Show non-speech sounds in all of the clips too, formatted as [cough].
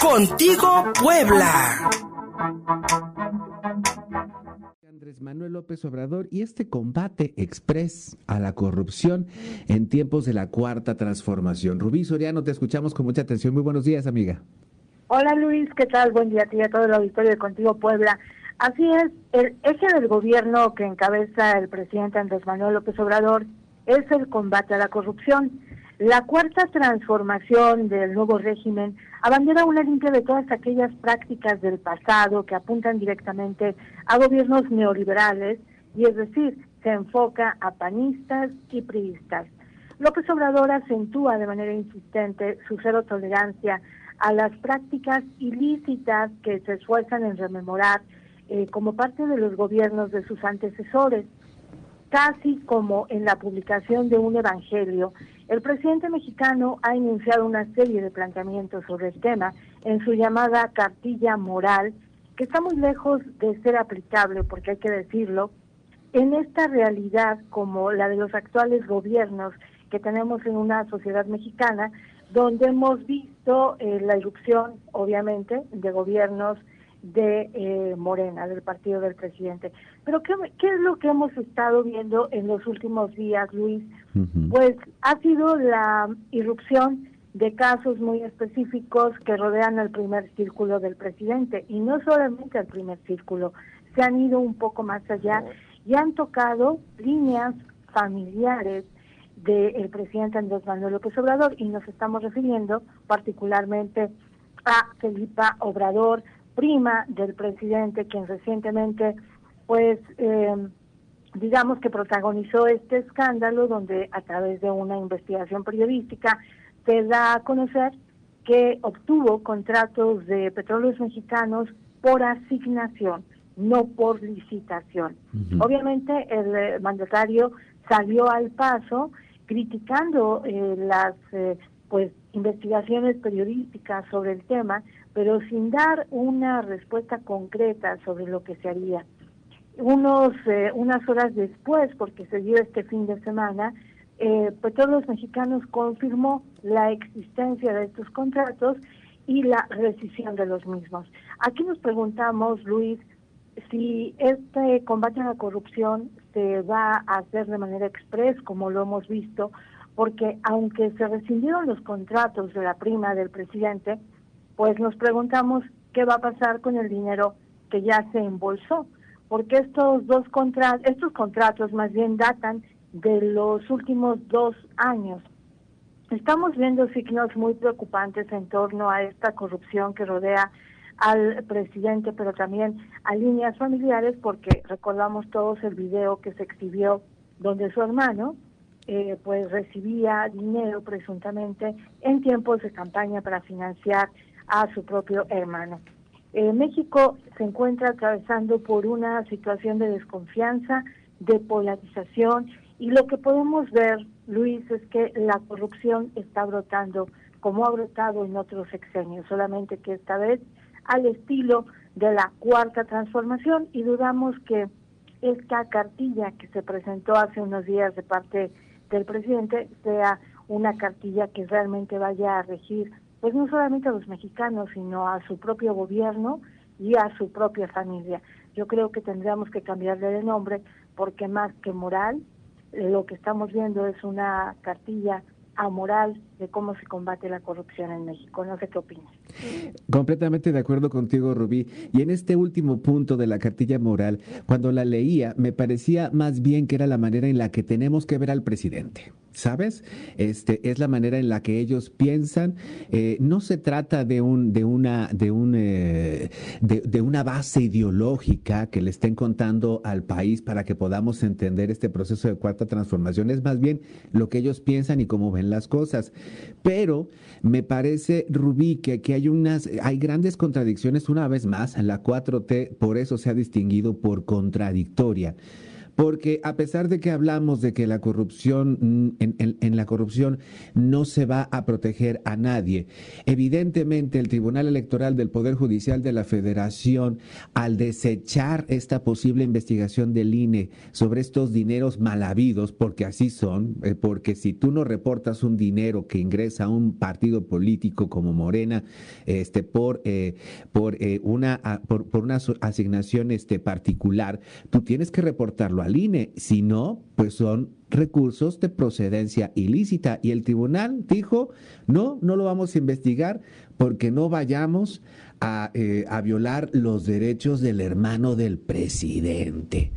Contigo Puebla. Andrés Manuel López Obrador y este combate express a la corrupción en tiempos de la cuarta transformación. Rubí Soriano, te escuchamos con mucha atención. Muy buenos días, amiga. Hola Luis, ¿qué tal? Buen día a ti y a todo el auditorio de Contigo Puebla. Así es, el eje del gobierno que encabeza el presidente Andrés Manuel López Obrador es el combate a la corrupción. La cuarta transformación del nuevo régimen abandera una limpia de todas aquellas prácticas del pasado que apuntan directamente a gobiernos neoliberales y es decir, se enfoca a panistas y priistas. López Obrador acentúa de manera insistente su cero tolerancia a las prácticas ilícitas que se esfuerzan en rememorar eh, como parte de los gobiernos de sus antecesores. Casi como en la publicación de un evangelio, el presidente mexicano ha iniciado una serie de planteamientos sobre el tema en su llamada cartilla moral, que está muy lejos de ser aplicable, porque hay que decirlo, en esta realidad como la de los actuales gobiernos que tenemos en una sociedad mexicana, donde hemos visto eh, la irrupción, obviamente, de gobiernos de eh, Morena, del partido del presidente. Pero ¿qué, es lo que hemos estado viendo en los últimos días, Luis? Pues ha sido la irrupción de casos muy específicos que rodean al primer círculo del presidente y no solamente al primer círculo, se han ido un poco más allá y han tocado líneas familiares del presidente Andrés Manuel López Obrador y nos estamos refiriendo particularmente a Felipa Obrador, prima del presidente, quien recientemente, pues, eh, digamos que protagonizó este escándalo donde a través de una investigación periodística se da a conocer que obtuvo contratos de petróleos mexicanos por asignación, no por licitación. Obviamente el eh, mandatario salió al paso criticando eh, las pues investigaciones periodísticas sobre el tema, pero sin dar una respuesta concreta sobre lo que se haría. Unos, eh, unas horas después, porque se dio este fin de semana, eh, Petróleos Mexicanos confirmó la existencia de estos contratos y la rescisión de los mismos. Aquí nos preguntamos, Luis, si este combate a la corrupción se va a hacer de manera express, como lo hemos visto, porque aunque se rescindieron los contratos de la prima del presidente, pues nos preguntamos qué va a pasar con el dinero que ya se embolsó, porque estos dos contratos, estos contratos más bien datan de los últimos dos años. Estamos viendo signos muy preocupantes en torno a esta corrupción que rodea al presidente, pero también a líneas familiares, porque recordamos todos el video que se exhibió donde su hermano, eh, pues recibía dinero presuntamente en tiempos de campaña para financiar a su propio hermano. Eh, México se encuentra atravesando por una situación de desconfianza, de polarización y lo que podemos ver, Luis, es que la corrupción está brotando como ha brotado en otros sexenios, solamente que esta vez al estilo de la cuarta transformación y dudamos que esta cartilla que se presentó hace unos días de parte del presidente sea una cartilla que realmente vaya a regir, pues no solamente a los mexicanos, sino a su propio gobierno y a su propia familia. Yo creo que tendríamos que cambiarle de nombre porque más que moral, lo que estamos viendo es una cartilla amoral de cómo se combate la corrupción en México. No sé qué opinas. Completamente de acuerdo contigo, Rubí. Y en este último punto de la cartilla moral, cuando la leía, me parecía más bien que era la manera en la que tenemos que ver al presidente. ¿Sabes? Este es la manera en la que ellos piensan. Eh, no se trata de un, de una, de un, eh, de, una base ideológica que le estén contando al país para que podamos entender este proceso de cuarta transformación. Es más bien lo que ellos piensan y cómo ven las cosas. Pero me parece, Rubí, que hay unas, hay grandes contradicciones. Una vez más, la 4T por eso se ha distinguido por contradictoria porque a pesar de que hablamos de que la corrupción, mm, en, la corrupción no se va a proteger a nadie, evidentemente el Tribunal Electoral del Poder Judicial de la Federación, al desechar esta posible investigación del INE sobre estos dineros mal habidos, porque así son, eh, porque si tú no reportas un dinero que ingresa a un partido político como Morena, este, por, eh, por, eh, una, por, una asignación este, particular, tú tienes que reportarlo al no, pues son recursos de procedencia ilícita. Y el tribunal dijo, no, no lo vamos a investigar porque no vayamos a, eh, a violar los derechos del hermano del presidente.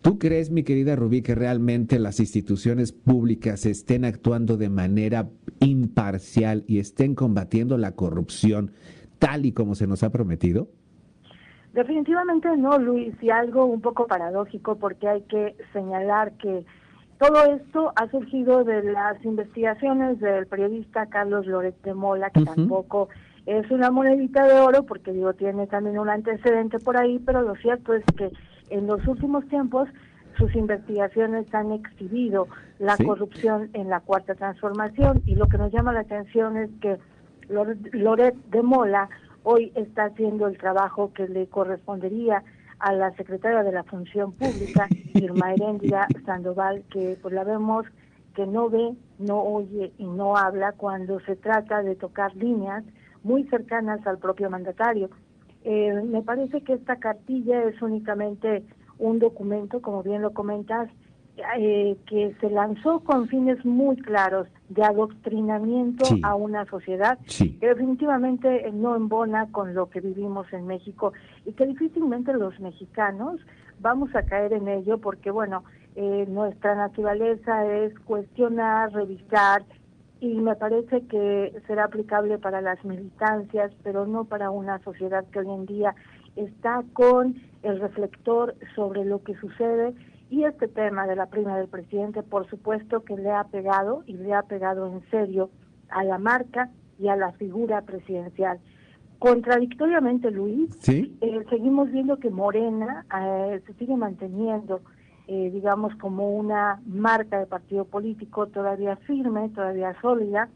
¿Tú crees, mi querida Rubí, que realmente las instituciones públicas estén actuando de manera imparcial y estén combatiendo la corrupción tal y como se nos ha prometido? Definitivamente no, Luis, y algo un poco paradójico porque hay que señalar que todo esto ha surgido de las investigaciones del periodista Carlos Loret de Mola, que tampoco es una monedita de oro porque digo tiene también un antecedente por ahí, pero lo cierto es que en los últimos tiempos sus investigaciones han exhibido la corrupción en la cuarta transformación y lo que nos llama la atención es que Loret de Mola hoy está haciendo el trabajo que le correspondería a la secretaria de la Función Pública, Irma Heréndira Sandoval, que pues la vemos que no ve, no oye y no habla cuando se trata de tocar líneas muy cercanas al propio mandatario. Eh, me parece que esta cartilla es únicamente un documento, como bien lo comentas, eh, que se lanzó con fines muy claros de adoctrinamiento a una sociedad que definitivamente no embona con lo que vivimos en México y que difícilmente los mexicanos vamos a caer en ello porque, bueno, eh, nuestra naturaleza es cuestionar, revisar y me parece que será aplicable para las militancias, pero no para una sociedad que hoy en día está con el reflector sobre lo que sucede y este tema de la prima del presidente, por supuesto que le ha pegado y le ha pegado en serio a la marca y a la figura presidencial. Contradictoriamente, Luis, ¿Sí? Eh, seguimos viendo que Morena eh, se sigue manteniendo, eh, digamos, como una marca de partido político todavía firme, todavía sólida,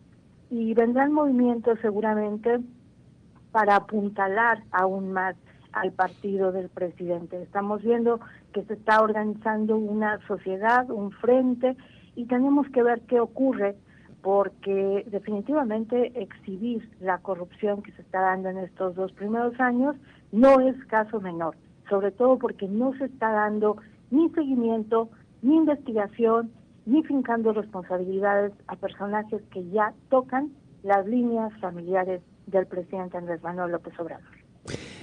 y vendrán movimientos seguramente para apuntalar aún más al partido del presidente. Estamos viendo que se está organizando una sociedad, un frente, y tenemos que ver qué ocurre, porque definitivamente exhibir la corrupción que se está dando en estos dos primeros años no es caso menor, sobre todo porque no se está dando ni seguimiento, ni investigación, ni fincando responsabilidades a personajes que ya tocan las líneas familiares del presidente Andrés Manuel López Obrador.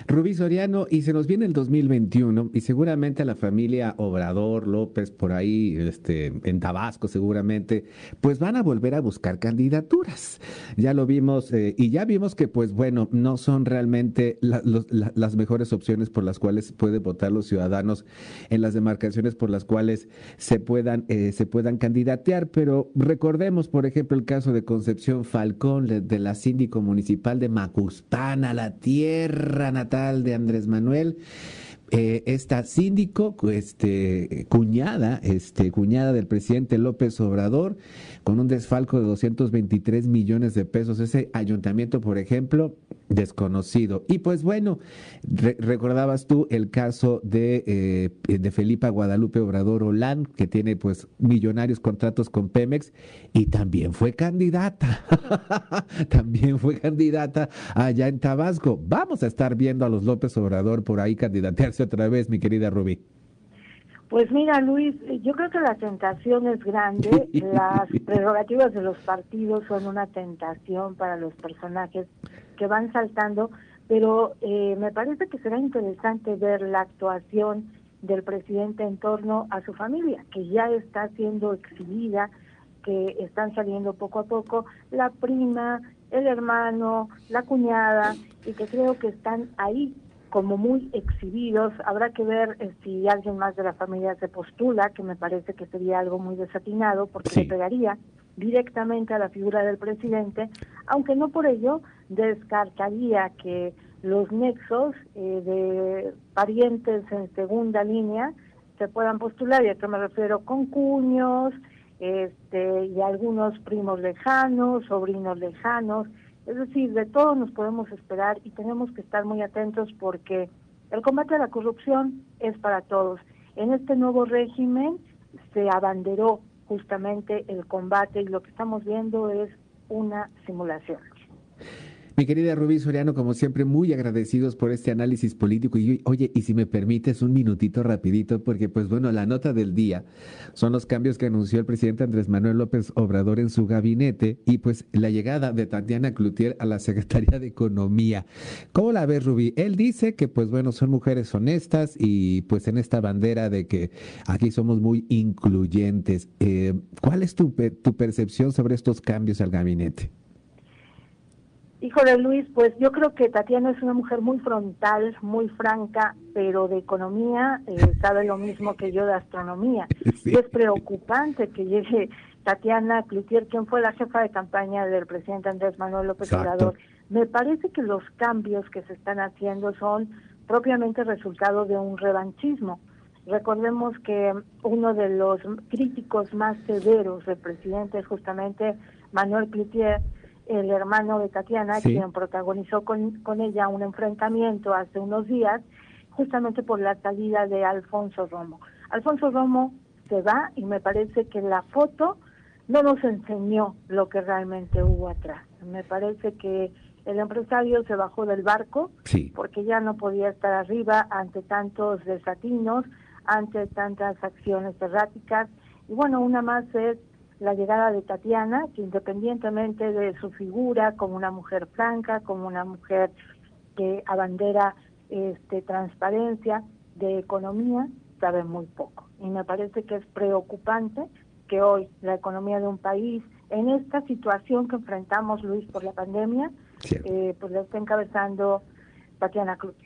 Rubí Soriano, y se nos viene el 2021 y seguramente la familia Obrador López por ahí, este, en Tabasco seguramente, pues van a volver a buscar candidaturas. Ya lo vimos eh, y ya vimos que pues bueno, no son realmente las mejores opciones por las cuales pueden votar los ciudadanos en las demarcaciones por las cuales se puedan, eh, se puedan candidatear, pero recordemos por ejemplo el caso de Concepción Falcón, de la síndico municipal de Macuspana, la tierra natal de Andrés Manuel. Eh, esta síndico, este, cuñada, este, cuñada del presidente López Obrador, con un desfalco de 223 millones de pesos. Ese ayuntamiento, por ejemplo, desconocido. Y pues bueno, recordabas tú el caso de, eh, de Felipa Guadalupe Obrador Olán, que tiene pues millonarios contratos con Pemex y también fue candidata. [laughs] también fue candidata allá en Tabasco. Vamos a estar viendo a los López Obrador por ahí candidatearse otra vez, mi querida Rubí. Pues mira, Luis, yo creo que la tentación es grande. [laughs] Las prerrogativas de los partidos son una tentación para los personajes que van saltando, pero eh, me parece que será interesante ver la actuación del presidente en torno a su familia, que ya está siendo exhibida, que están saliendo poco a poco la prima, el hermano, la cuñada, y que creo que están ahí como muy exhibidos. Habrá que ver eh, si alguien más de la familia se postula, que me parece que sería algo muy desatinado, porque se pegaría directamente a la figura del presidente, aunque no por ello descartaría que los nexos eh, de parientes en segunda línea se puedan postular, y a me refiero con cuños, este, y algunos primos lejanos, sobrinos lejanos, es decir, de todo nos podemos esperar y tenemos que estar muy atentos porque el combate a la corrupción es para todos. En este nuevo régimen se abanderó justamente el combate y lo que estamos viendo es una simulación. Mi querida Rubí Soriano, como siempre, muy agradecidos por este análisis político. Y oye, y si me permites un minutito rapidito, porque pues bueno, la nota del día son los cambios que anunció el presidente Andrés Manuel López Obrador en su gabinete y pues la llegada de Tatiana Cloutier a la Secretaría de Economía. ¿Cómo la ves, Rubí? Él dice que pues bueno, son mujeres honestas y pues en esta bandera de que aquí somos muy incluyentes. Eh, ¿Cuál es tu, tu percepción sobre estos cambios al gabinete? Híjole Luis, pues yo creo que Tatiana es una mujer muy frontal, muy franca, pero de economía eh, sabe lo mismo que yo de astronomía. Y es preocupante que llegue Tatiana Cloutier, quien fue la jefa de campaña del presidente Andrés Manuel López Obrador. Me parece que los cambios que se están haciendo son propiamente resultado de un revanchismo. Recordemos que uno de los críticos más severos del presidente es justamente Manuel Cloutier, el hermano de Tatiana, quien protagonizó con, con ella un enfrentamiento hace unos días, justamente por la salida de Alfonso Romo. Alfonso Romo se va y me parece que la foto no nos enseñó lo que realmente hubo atrás. Me parece que el empresario se bajó del barco porque ya no podía estar arriba ante tantos desatinos, ante tantas acciones erráticas. Y bueno, una más es la llegada de Tatiana, que independientemente de su figura como una mujer franca, como una mujer que abandera este, transparencia de economía, sabe muy poco. Y me parece que es preocupante que hoy la economía de un país, en esta situación que enfrentamos, Luis, por la pandemia, eh, pues la esté encabezando Tatiana Cloutier.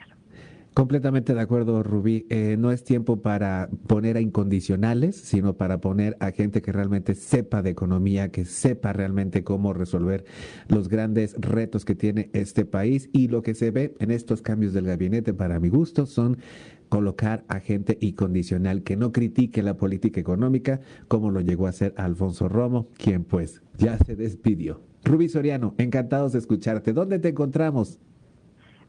Completamente de acuerdo, Rubí. Eh, no es tiempo para poner a incondicionales, sino para poner a gente que realmente sepa de economía, que sepa realmente cómo resolver los grandes retos que tiene este país. Y lo que se ve en estos cambios del gabinete, para mi gusto, son colocar a gente incondicional que no critique la política económica, como lo llegó a hacer Alfonso Romo, quien pues ya se despidió. Rubí Soriano, encantados de escucharte. ¿Dónde te encontramos?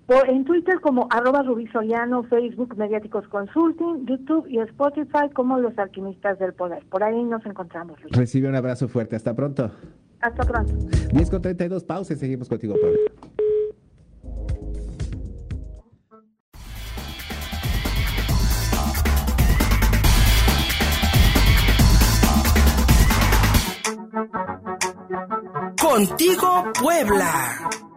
En Twitter como arroba Soriano, Facebook Mediáticos Consulting, YouTube y Spotify como Los Alquimistas del Poder. Por ahí nos encontramos. Recibe un abrazo fuerte. Hasta pronto. Hasta pronto. 10 con 32 pausas. Seguimos contigo, Pablo. Contigo, Puebla.